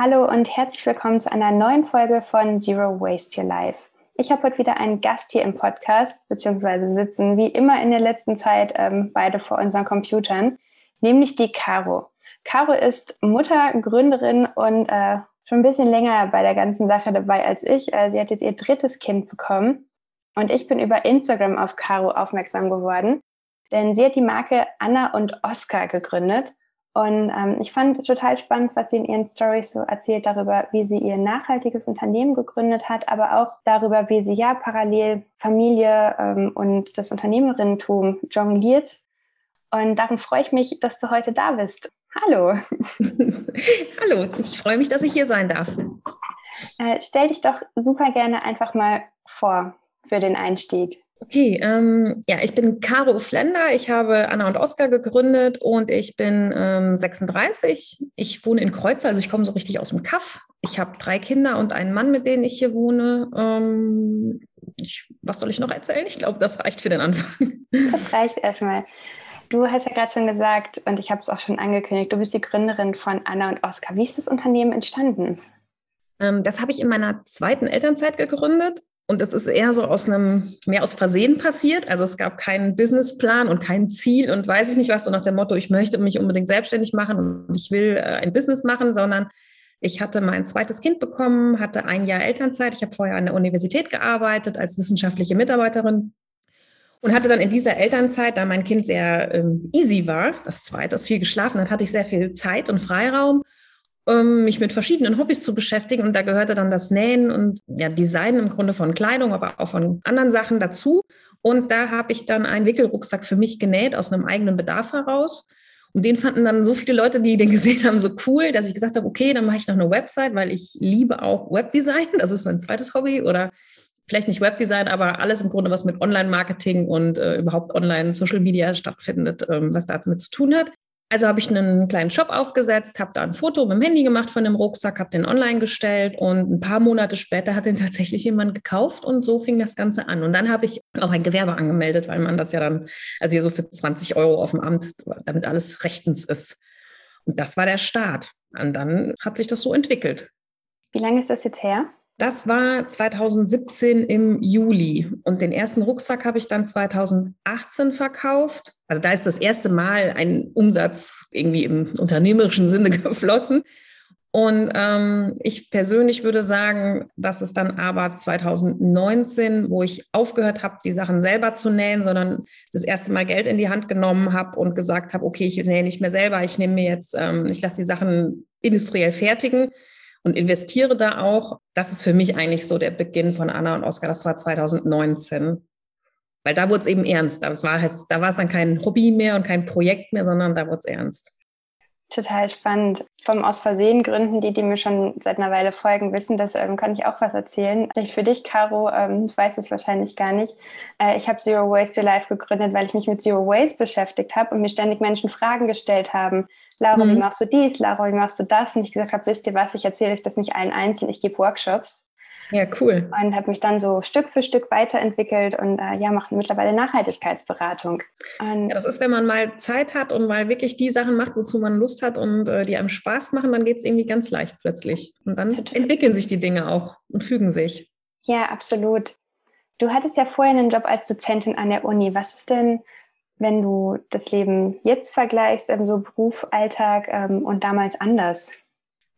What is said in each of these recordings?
Hallo und herzlich willkommen zu einer neuen Folge von Zero Waste Your Life. Ich habe heute wieder einen Gast hier im Podcast, beziehungsweise sitzen wie immer in der letzten Zeit ähm, beide vor unseren Computern, nämlich die Caro. Caro ist Mutter, Gründerin und äh, schon ein bisschen länger bei der ganzen Sache dabei als ich. Äh, sie hat jetzt ihr drittes Kind bekommen und ich bin über Instagram auf Caro aufmerksam geworden, denn sie hat die Marke Anna und Oscar gegründet und ähm, ich fand total spannend, was sie in ihren Stories so erzählt darüber, wie sie ihr nachhaltiges Unternehmen gegründet hat, aber auch darüber, wie sie ja parallel Familie ähm, und das Unternehmerinnentum jongliert. Und darum freue ich mich, dass du heute da bist. Hallo. Hallo, ich freue mich, dass ich hier sein darf. Äh, stell dich doch super gerne einfach mal vor für den Einstieg. Okay, ähm, ja, ich bin Caro Flender. Ich habe Anna und Oskar gegründet und ich bin ähm, 36. Ich wohne in Kreuz, also ich komme so richtig aus dem Kaff. Ich habe drei Kinder und einen Mann, mit denen ich hier wohne. Ähm, ich, was soll ich noch erzählen? Ich glaube, das reicht für den Anfang. Das reicht erstmal. Du hast ja gerade schon gesagt und ich habe es auch schon angekündigt, du bist die Gründerin von Anna und Oskar. Wie ist das Unternehmen entstanden? Ähm, das habe ich in meiner zweiten Elternzeit gegründet. Und es ist eher so aus einem, mehr aus Versehen passiert. Also es gab keinen Businessplan und kein Ziel und weiß ich nicht was, so nach dem Motto, ich möchte mich unbedingt selbstständig machen und ich will äh, ein Business machen, sondern ich hatte mein zweites Kind bekommen, hatte ein Jahr Elternzeit. Ich habe vorher an der Universität gearbeitet als wissenschaftliche Mitarbeiterin und hatte dann in dieser Elternzeit, da mein Kind sehr ähm, easy war, das zweite, das viel geschlafen hat, hatte ich sehr viel Zeit und Freiraum mich mit verschiedenen Hobbys zu beschäftigen. Und da gehörte dann das Nähen und ja, Design im Grunde von Kleidung, aber auch von anderen Sachen dazu. Und da habe ich dann einen Wickelrucksack für mich genäht aus einem eigenen Bedarf heraus. Und den fanden dann so viele Leute, die den gesehen haben, so cool, dass ich gesagt habe, okay, dann mache ich noch eine Website, weil ich liebe auch Webdesign. Das ist mein zweites Hobby oder vielleicht nicht Webdesign, aber alles im Grunde, was mit Online-Marketing und äh, überhaupt Online-Social-Media stattfindet, ähm, was damit zu tun hat. Also habe ich einen kleinen Shop aufgesetzt, habe da ein Foto mit dem Handy gemacht von dem Rucksack, habe den online gestellt und ein paar Monate später hat den tatsächlich jemand gekauft und so fing das Ganze an. Und dann habe ich auch ein Gewerbe angemeldet, weil man das ja dann, also hier so für 20 Euro auf dem Amt, damit alles rechtens ist. Und das war der Start. Und dann hat sich das so entwickelt. Wie lange ist das jetzt her? Das war 2017 im Juli und den ersten Rucksack habe ich dann 2018 verkauft. Also da ist das erste Mal ein Umsatz irgendwie im unternehmerischen Sinne geflossen. Und ähm, ich persönlich würde sagen, dass es dann aber 2019, wo ich aufgehört habe, die Sachen selber zu nähen, sondern das erste Mal Geld in die Hand genommen habe und gesagt habe, okay, ich nähe nicht mehr selber, ich nehme mir jetzt, ähm, ich lasse die Sachen industriell fertigen und investiere da auch. Das ist für mich eigentlich so der Beginn von Anna und Oskar. Das war 2019. Weil da wurde es eben ernst. Da war, halt, da war es dann kein Hobby mehr und kein Projekt mehr, sondern da wurde es ernst. Total spannend. Vom Aus Versehen Gründen, die, die mir schon seit einer Weile folgen, wissen, das ähm, kann ich auch was erzählen. Vielleicht für dich, Caro, ähm, ich weiß es wahrscheinlich gar nicht. Äh, ich habe Zero Waste to Life gegründet, weil ich mich mit Zero Waste beschäftigt habe und mir ständig Menschen Fragen gestellt haben. Laura, mhm. wie machst du dies? Laura, wie machst du das? Und ich gesagt habe, wisst ihr was, ich erzähle euch das nicht allen einzeln, ich gebe Workshops. Ja, cool. Und habe mich dann so Stück für Stück weiterentwickelt und äh, ja, mache mittlerweile Nachhaltigkeitsberatung. Und ja, das ist, wenn man mal Zeit hat und mal wirklich die Sachen macht, wozu man Lust hat und äh, die einem Spaß machen, dann geht es irgendwie ganz leicht plötzlich. Und dann Total. entwickeln sich die Dinge auch und fügen sich. Ja, absolut. Du hattest ja vorher einen Job als Dozentin an der Uni. Was ist denn, wenn du das Leben jetzt vergleichst, so Beruf, Alltag ähm, und damals anders?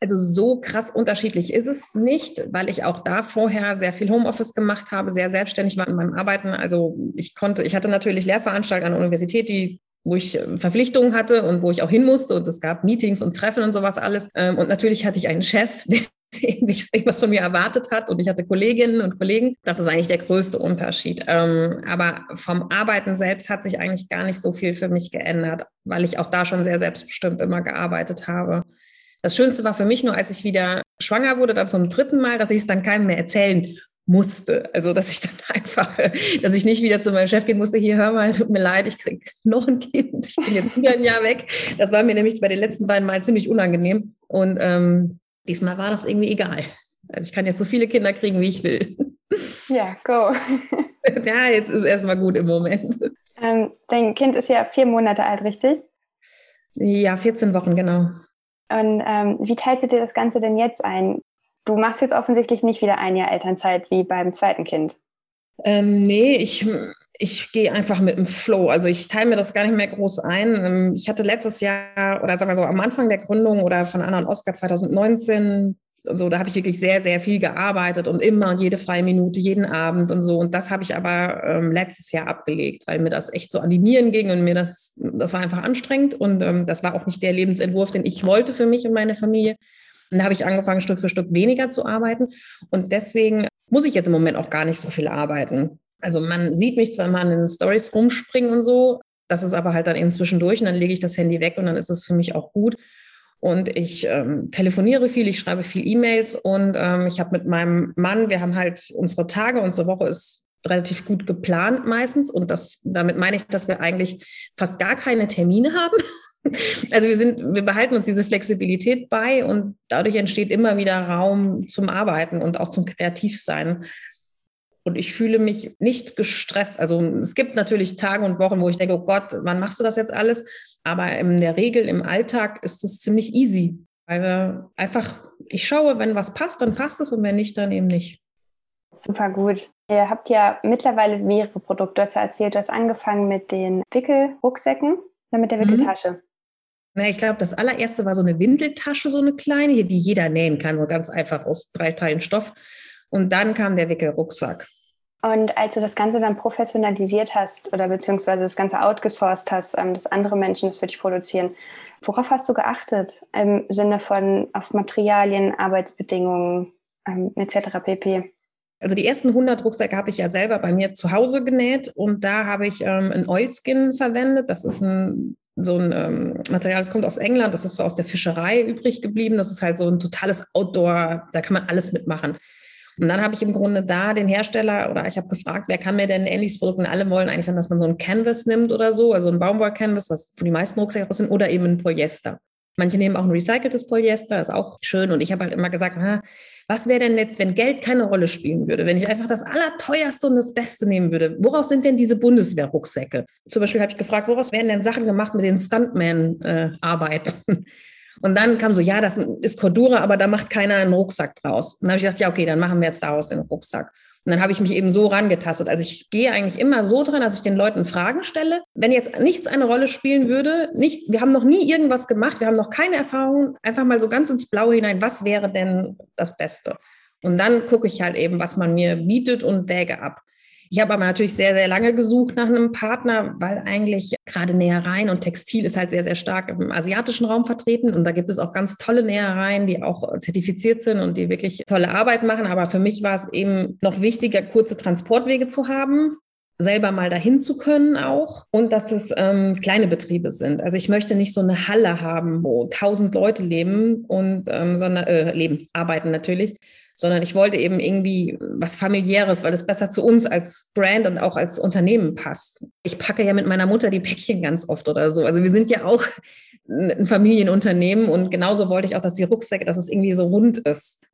Also so krass unterschiedlich ist es nicht, weil ich auch da vorher sehr viel Homeoffice gemacht habe, sehr selbstständig war in meinem Arbeiten. Also ich konnte, ich hatte natürlich Lehrveranstaltungen an der Universität, die wo ich äh, Verpflichtungen hatte und wo ich auch hin musste und es gab Meetings und Treffen und sowas alles. Ähm, und natürlich hatte ich einen Chef, der irgendwas von mir erwartet hat und ich hatte Kolleginnen und Kollegen. Das ist eigentlich der größte Unterschied. Ähm, aber vom Arbeiten selbst hat sich eigentlich gar nicht so viel für mich geändert, weil ich auch da schon sehr selbstbestimmt immer gearbeitet habe. Das Schönste war für mich nur, als ich wieder schwanger wurde, dann zum dritten Mal, dass ich es dann keinem mehr erzählen musste. Also, dass ich dann einfach, dass ich nicht wieder zu meinem Chef gehen musste, hier, hör mal, tut mir leid, ich kriege noch ein Kind, ich bin jetzt wieder ein Jahr weg. Das war mir nämlich bei den letzten beiden Mal ziemlich unangenehm. Und ähm, diesmal war das irgendwie egal. Also ich kann jetzt so viele Kinder kriegen, wie ich will. Ja, go. Ja, jetzt ist erstmal gut im Moment. Ähm, dein Kind ist ja vier Monate alt, richtig? Ja, 14 Wochen, genau. Und ähm, wie teilst du dir das Ganze denn jetzt ein? Du machst jetzt offensichtlich nicht wieder ein Jahr Elternzeit wie beim zweiten Kind. Ähm, nee, ich, ich gehe einfach mit dem Flow. Also ich teile mir das gar nicht mehr groß ein. Ähm, ich hatte letztes Jahr oder sagen wir so am Anfang der Gründung oder von Anna und Oscar 2019 und so, da habe ich wirklich sehr, sehr viel gearbeitet und immer und jede freie Minute, jeden Abend und so. Und das habe ich aber ähm, letztes Jahr abgelegt, weil mir das echt so an die Nieren ging und mir das, das war einfach anstrengend und ähm, das war auch nicht der Lebensentwurf, den ich wollte für mich und meine Familie. Und da habe ich angefangen, Stück für Stück weniger zu arbeiten. Und deswegen muss ich jetzt im Moment auch gar nicht so viel arbeiten. Also man sieht mich zwar mal in den Stories rumspringen und so, das ist aber halt dann eben zwischendurch und dann lege ich das Handy weg und dann ist es für mich auch gut. Und ich ähm, telefoniere viel, ich schreibe viel E-Mails und ähm, ich habe mit meinem Mann, wir haben halt unsere Tage, unsere Woche ist relativ gut geplant meistens. Und das, damit meine ich, dass wir eigentlich fast gar keine Termine haben. Also wir sind, wir behalten uns diese Flexibilität bei und dadurch entsteht immer wieder Raum zum Arbeiten und auch zum Kreativsein. Und ich fühle mich nicht gestresst. Also es gibt natürlich Tage und Wochen, wo ich denke, oh Gott, wann machst du das jetzt alles? Aber in der Regel im Alltag ist es ziemlich easy. Weil wir einfach, ich schaue, wenn was passt, dann passt es und wenn nicht, dann eben nicht. Super gut. Ihr habt ja mittlerweile mehrere Produkte. Du hast ja erzählt, du hast angefangen mit den Wickelrucksäcken oder mit der mhm. Wickeltasche. Mhm. Na, ich glaube, das allererste war so eine Windeltasche, so eine kleine, die jeder nähen kann, so ganz einfach aus drei Teilen Stoff. Und dann kam der Wickelrucksack. Und als du das Ganze dann professionalisiert hast oder beziehungsweise das Ganze outgesourced hast, ähm, dass andere Menschen das für dich produzieren, worauf hast du geachtet im Sinne von auf Materialien, Arbeitsbedingungen ähm, etc. pp? Also die ersten 100 Rucksäcke habe ich ja selber bei mir zu Hause genäht und da habe ich ähm, ein Oilskin verwendet. Das ist ein so ein ähm, Material, das kommt aus England, das ist so aus der Fischerei übrig geblieben. Das ist halt so ein totales Outdoor, da kann man alles mitmachen. Und dann habe ich im Grunde da den Hersteller oder ich habe gefragt, wer kann mir denn ein ähnliches Produkt? Und alle wollen eigentlich dann, dass man so ein Canvas nimmt oder so, also ein Baumwoll-Canvas, was die meisten Rucksäcke sind, oder eben ein Polyester. Manche nehmen auch ein recyceltes Polyester, ist auch schön. Und ich habe halt immer gesagt, na, was wäre denn jetzt, wenn Geld keine Rolle spielen würde, wenn ich einfach das Allerteuerste und das Beste nehmen würde? Woraus sind denn diese Bundeswehr-Rucksäcke? Zum Beispiel habe ich gefragt, woraus werden denn Sachen gemacht mit den Stuntman-Arbeiten? Äh, und dann kam so, ja, das ist Cordura, aber da macht keiner einen Rucksack draus. Und dann habe ich gedacht, ja, okay, dann machen wir jetzt daraus den Rucksack. Und dann habe ich mich eben so rangetastet. Also ich gehe eigentlich immer so dran, dass ich den Leuten Fragen stelle. Wenn jetzt nichts eine Rolle spielen würde, nicht, wir haben noch nie irgendwas gemacht, wir haben noch keine Erfahrung, einfach mal so ganz ins Blaue hinein, was wäre denn das Beste? Und dann gucke ich halt eben, was man mir bietet und wäge ab. Ich habe aber natürlich sehr, sehr lange gesucht nach einem Partner, weil eigentlich gerade Nähereien und Textil ist halt sehr, sehr stark im asiatischen Raum vertreten. Und da gibt es auch ganz tolle Nähereien, die auch zertifiziert sind und die wirklich tolle Arbeit machen. Aber für mich war es eben noch wichtiger, kurze Transportwege zu haben selber mal dahin zu können auch und dass es ähm, kleine Betriebe sind. Also ich möchte nicht so eine Halle haben, wo tausend Leute leben und ähm, sondern äh, leben, arbeiten natürlich, sondern ich wollte eben irgendwie was familiäres, weil es besser zu uns als Brand und auch als Unternehmen passt. Ich packe ja mit meiner Mutter die Päckchen ganz oft oder so. Also wir sind ja auch ein Familienunternehmen und genauso wollte ich auch, dass die Rucksäcke, dass es irgendwie so rund ist.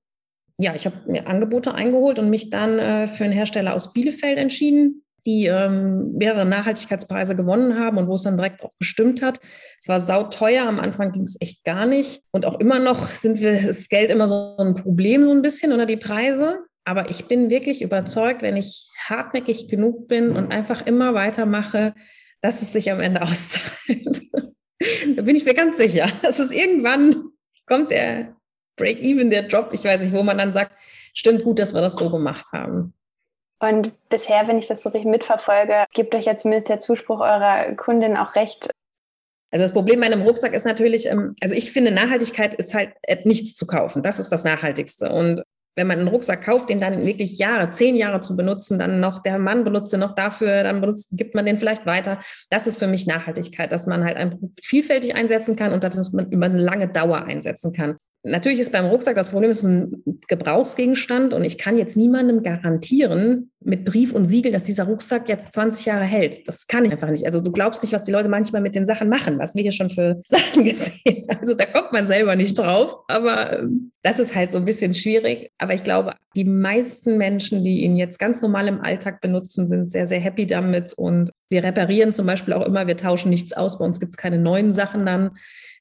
Ja, ich habe mir Angebote eingeholt und mich dann äh, für einen Hersteller aus Bielefeld entschieden, die ähm, mehrere Nachhaltigkeitspreise gewonnen haben und wo es dann direkt auch gestimmt hat. Es war sauteuer, am Anfang ging es echt gar nicht. Und auch immer noch sind wir, ist Geld immer so ein Problem, so ein bisschen, oder die Preise. Aber ich bin wirklich überzeugt, wenn ich hartnäckig genug bin und einfach immer weitermache, dass es sich am Ende auszahlt. da bin ich mir ganz sicher, dass es irgendwann kommt der Break-Even, der Job, ich weiß nicht, wo man dann sagt, stimmt gut, dass wir das so gemacht haben. Und bisher, wenn ich das so richtig mitverfolge, gibt euch ja zumindest der Zuspruch eurer Kundin auch recht. Also das Problem bei einem Rucksack ist natürlich, ähm, also ich finde, Nachhaltigkeit ist halt äh, nichts zu kaufen. Das ist das Nachhaltigste. Und wenn man einen Rucksack kauft, den dann wirklich Jahre, zehn Jahre zu benutzen, dann noch der Mann benutzt ihn noch dafür, dann benutzt, gibt man den vielleicht weiter. Das ist für mich Nachhaltigkeit, dass man halt ein vielfältig einsetzen kann und dass man über eine lange Dauer einsetzen kann. Natürlich ist beim Rucksack das Problem, es ist ein Gebrauchsgegenstand und ich kann jetzt niemandem garantieren mit Brief und Siegel, dass dieser Rucksack jetzt 20 Jahre hält. Das kann ich einfach nicht. Also du glaubst nicht, was die Leute manchmal mit den Sachen machen, was wir hier schon für Sachen gesehen. Also da kommt man selber nicht drauf, aber ähm, das ist halt so ein bisschen schwierig. Aber ich glaube, die meisten Menschen, die ihn jetzt ganz normal im Alltag benutzen, sind sehr, sehr happy damit und wir reparieren zum Beispiel auch immer, wir tauschen nichts aus, bei uns gibt es keine neuen Sachen dann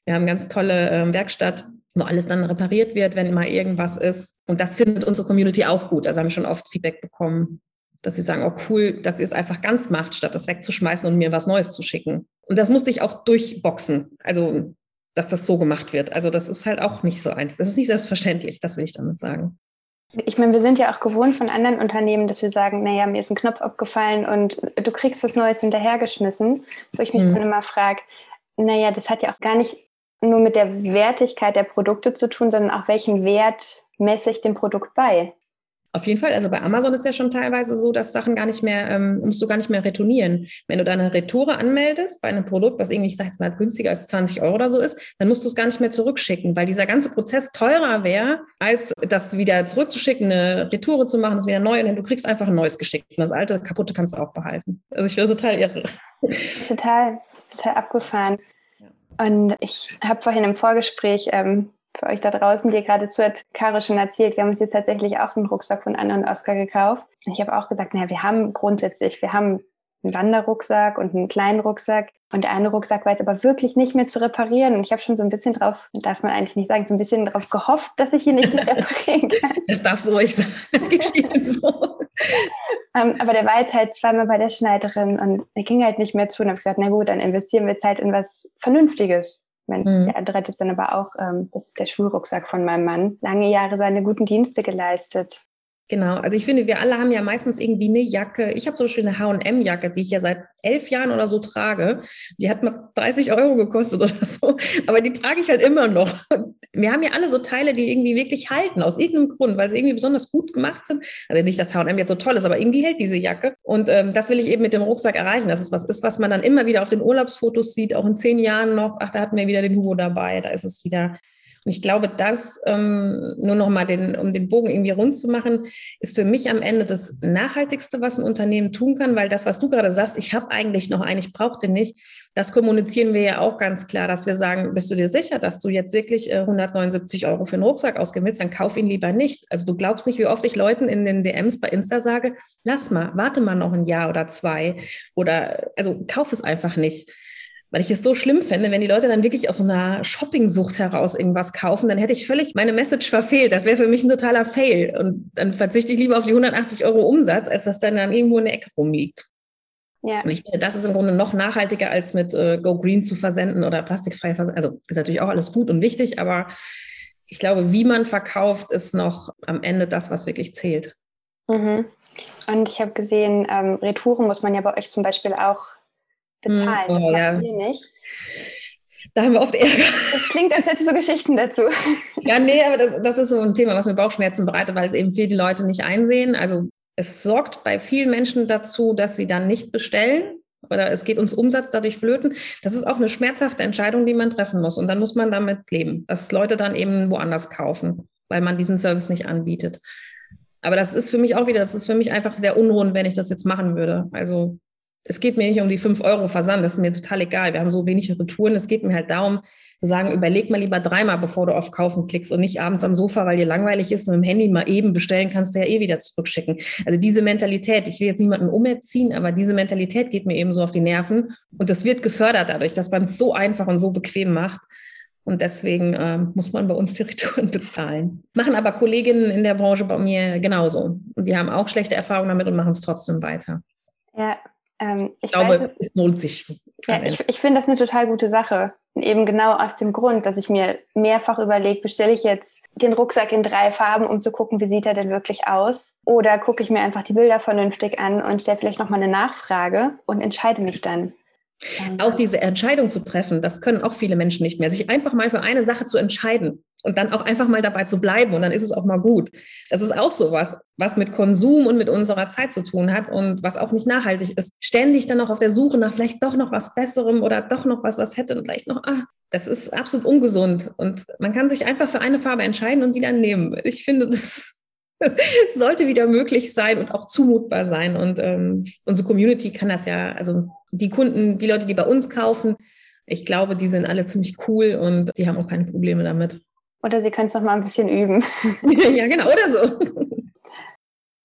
Wir haben ganz tolle äh, Werkstatt, wo alles dann repariert wird, wenn mal irgendwas ist. Und das findet unsere Community auch gut. Also haben wir schon oft Feedback bekommen, dass sie sagen, oh cool, dass ihr es einfach ganz macht, statt das wegzuschmeißen und mir was Neues zu schicken. Und das musste ich auch durchboxen. Also, dass das so gemacht wird. Also, das ist halt auch nicht so einfach. Das ist nicht selbstverständlich, das will ich damit sagen. Ich meine, wir sind ja auch gewohnt von anderen Unternehmen, dass wir sagen, naja, mir ist ein Knopf abgefallen und du kriegst was Neues hinterhergeschmissen. Wo ich mich mhm. dann immer frage, naja, das hat ja auch gar nicht nur mit der Wertigkeit der Produkte zu tun, sondern auch welchen Wert messe ich dem Produkt bei. Auf jeden Fall. Also bei Amazon ist ja schon teilweise so, dass Sachen gar nicht mehr, ähm, musst du gar nicht mehr retournieren. Wenn du deine Retoure anmeldest bei einem Produkt, was irgendwie, ich sage jetzt mal, günstiger als 20 Euro oder so ist, dann musst du es gar nicht mehr zurückschicken, weil dieser ganze Prozess teurer wäre, als das wieder zurückzuschicken, eine Retoure zu machen, das wieder neu und du kriegst einfach ein neues geschickt. Und das alte, kaputte kannst du auch behalten. Also ich finde das total irre. Total, ist total abgefahren. Und ich habe vorhin im Vorgespräch ähm, für euch da draußen, die ihr gerade zuhört, Caro schon erzählt, wir haben uns jetzt tatsächlich auch einen Rucksack von Anne und Oskar gekauft. Und ich habe auch gesagt, naja, wir haben grundsätzlich, wir haben einen Wanderrucksack und einen kleinen Rucksack. Und der eine Rucksack war jetzt aber wirklich nicht mehr zu reparieren. Und ich habe schon so ein bisschen drauf, darf man eigentlich nicht sagen, so ein bisschen darauf gehofft, dass ich ihn nicht mehr reparieren kann. Das darfst du ruhig sagen. Das geht vielen so. Um, ähm, aber der war jetzt halt zweimal bei der Schneiderin und der ging halt nicht mehr zu. Und habe gesagt, na gut, dann investieren wir jetzt halt in was Vernünftiges. Mein, mhm. Der andere hat jetzt dann aber auch, ähm, das ist der Schulrucksack von meinem Mann, lange Jahre seine guten Dienste geleistet. Genau, also ich finde, wir alle haben ja meistens irgendwie eine Jacke. Ich habe Beispiel eine H&M-Jacke, die ich ja seit elf Jahren oder so trage. Die hat mal 30 Euro gekostet oder so, aber die trage ich halt immer noch. Wir haben ja alle so Teile, die irgendwie wirklich halten, aus irgendeinem Grund, weil sie irgendwie besonders gut gemacht sind. Also nicht, dass H&M jetzt so toll ist, aber irgendwie hält diese Jacke. Und ähm, das will ich eben mit dem Rucksack erreichen, dass es was ist, was man dann immer wieder auf den Urlaubsfotos sieht, auch in zehn Jahren noch. Ach, da hatten wir wieder den Hugo dabei, da ist es wieder und ich glaube, das, ähm, nur noch mal den, um den Bogen irgendwie rund zu machen, ist für mich am Ende das Nachhaltigste, was ein Unternehmen tun kann, weil das, was du gerade sagst, ich habe eigentlich noch einen, ich brauche den nicht, das kommunizieren wir ja auch ganz klar, dass wir sagen, bist du dir sicher, dass du jetzt wirklich äh, 179 Euro für einen Rucksack ausgeben willst, dann kauf ihn lieber nicht. Also du glaubst nicht, wie oft ich Leuten in den DMs bei Insta sage, lass mal, warte mal noch ein Jahr oder zwei oder also kauf es einfach nicht weil ich es so schlimm fände, wenn die Leute dann wirklich aus so einer Shoppingsucht heraus irgendwas kaufen, dann hätte ich völlig meine Message verfehlt. Das wäre für mich ein totaler Fail. Und dann verzichte ich lieber auf die 180 Euro Umsatz, als dass dann, dann irgendwo in der Ecke rumliegt. Ja. Und ich finde, das ist im Grunde noch nachhaltiger, als mit äh, Go Green zu versenden oder plastikfrei versenden. Also ist natürlich auch alles gut und wichtig, aber ich glaube, wie man verkauft, ist noch am Ende das, was wirklich zählt. Mhm. Und ich habe gesehen, ähm, Retouren muss man ja bei euch zum Beispiel auch bezahlen. Oh, das macht ja. ihr nicht. Da haben wir oft Ärger. Das klingt, als hättest du Geschichten dazu. Ja, nee, aber das, das ist so ein Thema, was mir Bauchschmerzen bereitet, weil es eben viele Leute nicht einsehen. Also es sorgt bei vielen Menschen dazu, dass sie dann nicht bestellen oder es geht uns Umsatz dadurch flöten. Das ist auch eine schmerzhafte Entscheidung, die man treffen muss. Und dann muss man damit leben, dass Leute dann eben woanders kaufen, weil man diesen Service nicht anbietet. Aber das ist für mich auch wieder, das ist für mich einfach, es wäre unrund, wenn ich das jetzt machen würde. Also es geht mir nicht um die 5 Euro Versand, das ist mir total egal. Wir haben so wenig Retouren. Es geht mir halt darum, zu sagen, überleg mal lieber dreimal, bevor du auf Kaufen klickst und nicht abends am Sofa, weil dir langweilig ist und mit dem Handy mal eben bestellen kannst du ja eh wieder zurückschicken. Also diese Mentalität, ich will jetzt niemanden umerziehen, aber diese Mentalität geht mir eben so auf die Nerven und das wird gefördert dadurch, dass man es so einfach und so bequem macht. Und deswegen äh, muss man bei uns die Retouren bezahlen. Machen aber Kolleginnen in der Branche bei mir genauso. Und die haben auch schlechte Erfahrungen damit und machen es trotzdem weiter. Ja, ähm, ich, ich, glaube, weiß, es, es, lohnt sich. Ja, ich, ich finde das eine total gute Sache. Eben genau aus dem Grund, dass ich mir mehrfach überlege, bestelle ich jetzt den Rucksack in drei Farben, um zu gucken, wie sieht er denn wirklich aus? Oder gucke ich mir einfach die Bilder vernünftig an und stelle vielleicht nochmal eine Nachfrage und entscheide mich dann. Auch diese Entscheidung zu treffen, das können auch viele Menschen nicht mehr. Sich einfach mal für eine Sache zu entscheiden und dann auch einfach mal dabei zu bleiben und dann ist es auch mal gut. Das ist auch sowas, was mit Konsum und mit unserer Zeit zu tun hat und was auch nicht nachhaltig ist. Ständig dann auch auf der Suche nach vielleicht doch noch was Besserem oder doch noch was, was hätte und vielleicht noch, ah, das ist absolut ungesund. Und man kann sich einfach für eine Farbe entscheiden und die dann nehmen. Ich finde, das sollte wieder möglich sein und auch zumutbar sein. Und ähm, unsere Community kann das ja, also die Kunden, die Leute, die bei uns kaufen, ich glaube, die sind alle ziemlich cool und die haben auch keine Probleme damit. Oder sie können es noch mal ein bisschen üben. ja, genau, oder so.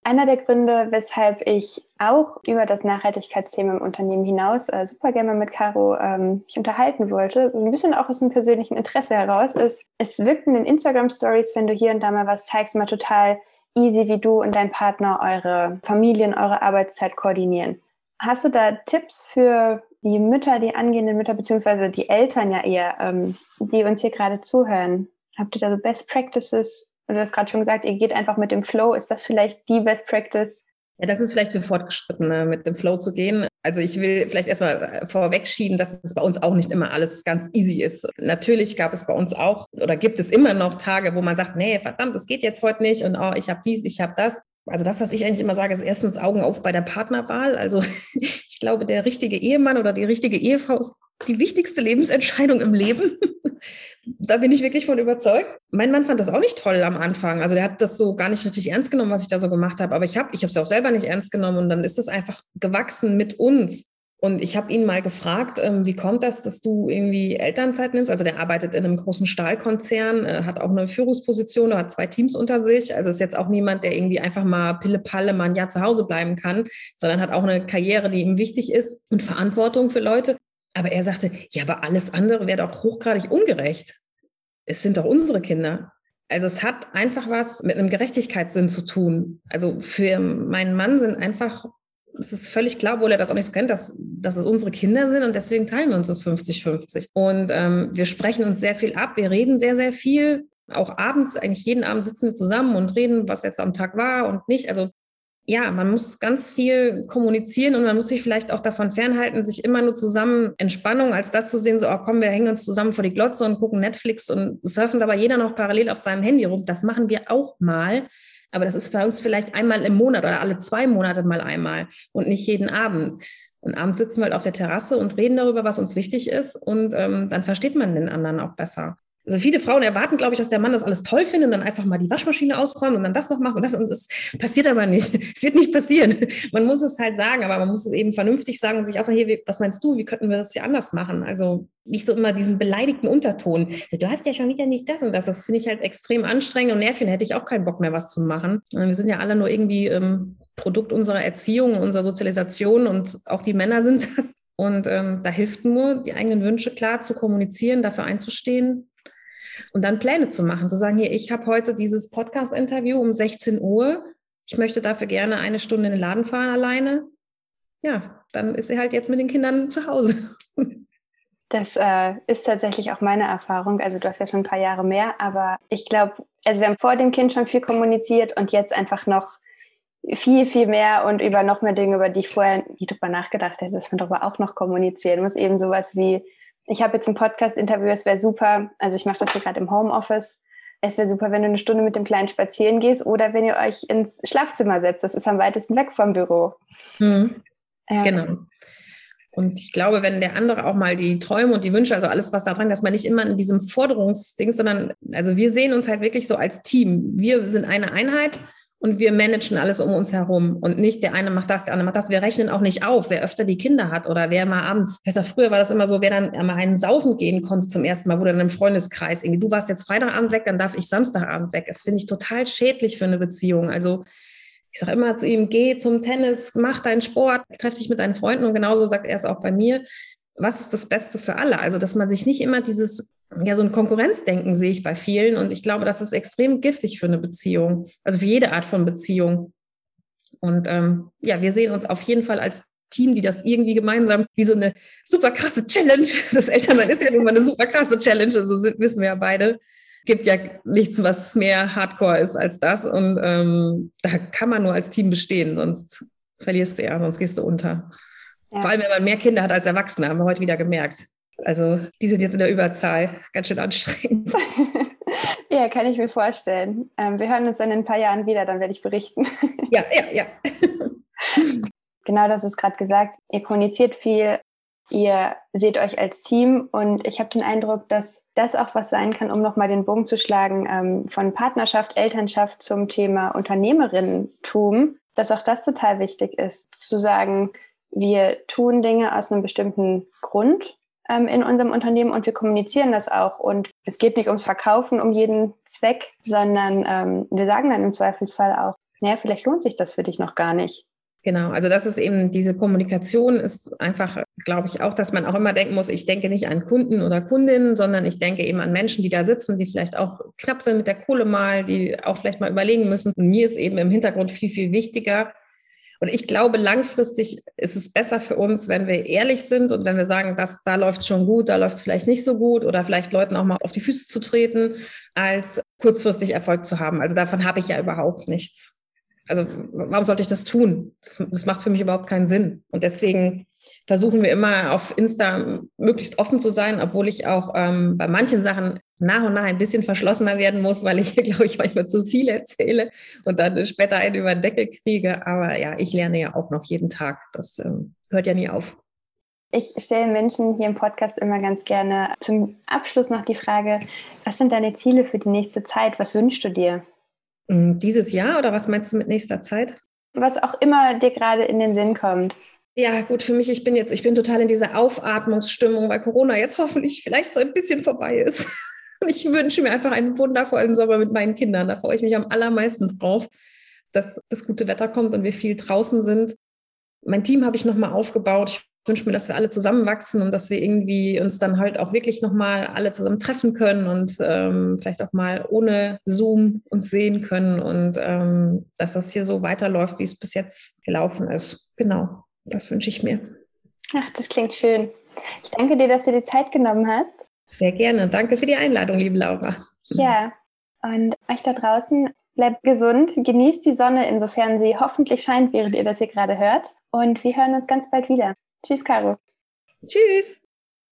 Einer der Gründe, weshalb ich auch über das Nachhaltigkeitsthema im Unternehmen hinaus äh, super gerne mit Caro ähm, mich unterhalten wollte, ein bisschen auch aus dem persönlichen Interesse heraus, ist, es wirkt in den Instagram-Stories, wenn du hier und da mal was zeigst, mal total easy, wie du und dein Partner eure Familien, eure Arbeitszeit koordinieren. Hast du da Tipps für die Mütter, die angehenden Mütter, beziehungsweise die Eltern ja eher, ähm, die uns hier gerade zuhören? Habt ihr da so Best Practices, und du hast gerade schon gesagt, ihr geht einfach mit dem Flow. Ist das vielleicht die Best Practice? Ja, das ist vielleicht für Fortgeschrittene, mit dem Flow zu gehen. Also ich will vielleicht erstmal vorwegschieben, dass es bei uns auch nicht immer alles ganz easy ist. Natürlich gab es bei uns auch oder gibt es immer noch Tage, wo man sagt, nee, verdammt, das geht jetzt heute nicht und oh, ich habe dies, ich habe das. Also das, was ich eigentlich immer sage, ist erstens Augen auf bei der Partnerwahl. Also ich glaube, der richtige Ehemann oder die richtige Ehefrau ist die wichtigste Lebensentscheidung im Leben. da bin ich wirklich von überzeugt. Mein Mann fand das auch nicht toll am Anfang. Also der hat das so gar nicht richtig ernst genommen, was ich da so gemacht habe. Aber ich habe ich es auch selber nicht ernst genommen und dann ist es einfach gewachsen mit uns. Und ich habe ihn mal gefragt, ähm, wie kommt das, dass du irgendwie Elternzeit nimmst? Also der arbeitet in einem großen Stahlkonzern, äh, hat auch eine Führungsposition, hat zwei Teams unter sich. Also ist jetzt auch niemand, der irgendwie einfach mal Pille-Palle mal ein Jahr zu Hause bleiben kann, sondern hat auch eine Karriere, die ihm wichtig ist und Verantwortung für Leute. Aber er sagte, ja, aber alles andere wäre doch hochgradig ungerecht. Es sind doch unsere Kinder. Also es hat einfach was mit einem Gerechtigkeitssinn zu tun. Also für meinen Mann sind einfach es ist völlig klar, obwohl er das auch nicht so kennt, dass, dass es unsere Kinder sind und deswegen teilen wir uns das 50-50. Und ähm, wir sprechen uns sehr viel ab, wir reden sehr, sehr viel. Auch abends, eigentlich jeden Abend sitzen wir zusammen und reden, was jetzt am Tag war und nicht. Also ja, man muss ganz viel kommunizieren und man muss sich vielleicht auch davon fernhalten, sich immer nur zusammen Entspannung als das zu sehen, so, oh komm, wir hängen uns zusammen vor die Glotze und gucken Netflix und surfen dabei jeder noch parallel auf seinem Handy rum. Das machen wir auch mal. Aber das ist bei uns vielleicht einmal im Monat oder alle zwei Monate mal einmal und nicht jeden Abend. Und abends sitzen wir halt auf der Terrasse und reden darüber, was uns wichtig ist. Und ähm, dann versteht man den anderen auch besser. Also viele Frauen erwarten, glaube ich, dass der Mann das alles toll findet und dann einfach mal die Waschmaschine ausräumen und dann das noch machen und das und das passiert aber nicht. Es wird nicht passieren. Man muss es halt sagen, aber man muss es eben vernünftig sagen und sich auch hier, was meinst du, wie könnten wir das hier anders machen? Also nicht so immer diesen beleidigten Unterton. Du hast ja schon wieder nicht das und das. Das finde ich halt extrem anstrengend und nervig. Da hätte ich auch keinen Bock mehr, was zu machen. Wir sind ja alle nur irgendwie ähm, Produkt unserer Erziehung, unserer Sozialisation und auch die Männer sind das. Und ähm, da hilft nur, die eigenen Wünsche klar zu kommunizieren, dafür einzustehen und dann Pläne zu machen, zu sagen, hier, ich habe heute dieses Podcast-Interview um 16 Uhr, ich möchte dafür gerne eine Stunde in den Laden fahren alleine. Ja, dann ist sie halt jetzt mit den Kindern zu Hause. Das äh, ist tatsächlich auch meine Erfahrung. Also du hast ja schon ein paar Jahre mehr, aber ich glaube, also wir haben vor dem Kind schon viel kommuniziert und jetzt einfach noch viel, viel mehr und über noch mehr Dinge, über die ich vorher nie drüber nachgedacht hätte, dass man darüber auch noch kommunizieren muss. Eben sowas wie ich habe jetzt ein Podcast-Interview, es wäre super, also ich mache das hier gerade im Homeoffice, es wäre super, wenn du eine Stunde mit dem Kleinen spazieren gehst oder wenn ihr euch ins Schlafzimmer setzt. Das ist am weitesten weg vom Büro. Mhm. Ja. Genau. Und ich glaube, wenn der andere auch mal die Träume und die Wünsche, also alles, was da dran, dass man nicht immer in diesem Forderungsding, sondern, also wir sehen uns halt wirklich so als Team. Wir sind eine Einheit und wir managen alles um uns herum und nicht der eine macht das, der andere macht das. Wir rechnen auch nicht auf, wer öfter die Kinder hat oder wer mal abends. Besser früher war das immer so, wer dann mal einen saufen gehen konnte zum ersten Mal, wo dann im Freundeskreis irgendwie, du warst jetzt Freitagabend weg, dann darf ich Samstagabend weg. Das finde ich total schädlich für eine Beziehung. Also ich sage immer zu ihm, geh zum Tennis, mach deinen Sport, treff dich mit deinen Freunden und genauso sagt er es auch bei mir. Was ist das Beste für alle? Also, dass man sich nicht immer dieses ja, so ein Konkurrenzdenken sehe ich bei vielen und ich glaube, das ist extrem giftig für eine Beziehung, also für jede Art von Beziehung. Und ähm, ja, wir sehen uns auf jeden Fall als Team, die das irgendwie gemeinsam wie so eine super krasse Challenge, das Elternsein ist ja immer eine super krasse Challenge, also wissen wir ja beide, gibt ja nichts, was mehr Hardcore ist als das und ähm, da kann man nur als Team bestehen, sonst verlierst du ja, sonst gehst du unter. Ja. Vor allem, wenn man mehr Kinder hat als Erwachsene, haben wir heute wieder gemerkt. Also die sind jetzt in der Überzahl, ganz schön anstrengend. ja, kann ich mir vorstellen. Ähm, wir hören uns dann in ein paar Jahren wieder, dann werde ich berichten. ja, ja, ja. genau das ist gerade gesagt. Ihr kommuniziert viel, ihr seht euch als Team und ich habe den Eindruck, dass das auch was sein kann, um nochmal den Bogen zu schlagen ähm, von Partnerschaft, Elternschaft zum Thema Unternehmerinnentum, dass auch das total wichtig ist, zu sagen, wir tun Dinge aus einem bestimmten Grund ähm, in unserem Unternehmen und wir kommunizieren das auch. Und es geht nicht ums Verkaufen um jeden Zweck, sondern ähm, wir sagen dann im Zweifelsfall auch, ja, vielleicht lohnt sich das für dich noch gar nicht. Genau, also das ist eben diese Kommunikation ist einfach, glaube ich, auch, dass man auch immer denken muss, ich denke nicht an Kunden oder Kundinnen, sondern ich denke eben an Menschen, die da sitzen, die vielleicht auch knapp sind mit der Kohle mal, die auch vielleicht mal überlegen müssen. Und mir ist eben im Hintergrund viel, viel wichtiger. Und ich glaube, langfristig ist es besser für uns, wenn wir ehrlich sind und wenn wir sagen, dass da läuft es schon gut, da läuft es vielleicht nicht so gut oder vielleicht Leuten auch mal auf die Füße zu treten, als kurzfristig Erfolg zu haben. Also davon habe ich ja überhaupt nichts. Also warum sollte ich das tun? Das, das macht für mich überhaupt keinen Sinn. Und deswegen versuchen wir immer auf Insta möglichst offen zu sein, obwohl ich auch ähm, bei manchen Sachen nach und nach ein bisschen verschlossener werden muss, weil ich hier, glaube ich, manchmal zu viel erzähle und dann später einen über den Deckel kriege. Aber ja, ich lerne ja auch noch jeden Tag. Das ähm, hört ja nie auf. Ich stelle Menschen hier im Podcast immer ganz gerne zum Abschluss noch die Frage, was sind deine Ziele für die nächste Zeit? Was wünschst du dir? Mm, dieses Jahr oder was meinst du mit nächster Zeit? Was auch immer dir gerade in den Sinn kommt. Ja, gut, für mich, ich bin jetzt, ich bin total in dieser Aufatmungsstimmung, weil Corona jetzt hoffentlich vielleicht so ein bisschen vorbei ist. Und ich wünsche mir einfach einen wundervollen Sommer mit meinen Kindern. Da freue ich mich am allermeisten drauf, dass das gute Wetter kommt und wir viel draußen sind. Mein Team habe ich nochmal aufgebaut. Ich wünsche mir, dass wir alle zusammenwachsen und dass wir irgendwie uns dann halt auch wirklich nochmal alle zusammen treffen können und ähm, vielleicht auch mal ohne Zoom uns sehen können und ähm, dass das hier so weiterläuft, wie es bis jetzt gelaufen ist. Genau, das wünsche ich mir. Ach, das klingt schön. Ich danke dir, dass du dir Zeit genommen hast. Sehr gerne. Danke für die Einladung, liebe Laura. Ja, und euch da draußen bleibt gesund, genießt die Sonne, insofern sie hoffentlich scheint, während ihr das hier gerade hört. Und wir hören uns ganz bald wieder. Tschüss, Caro. Tschüss.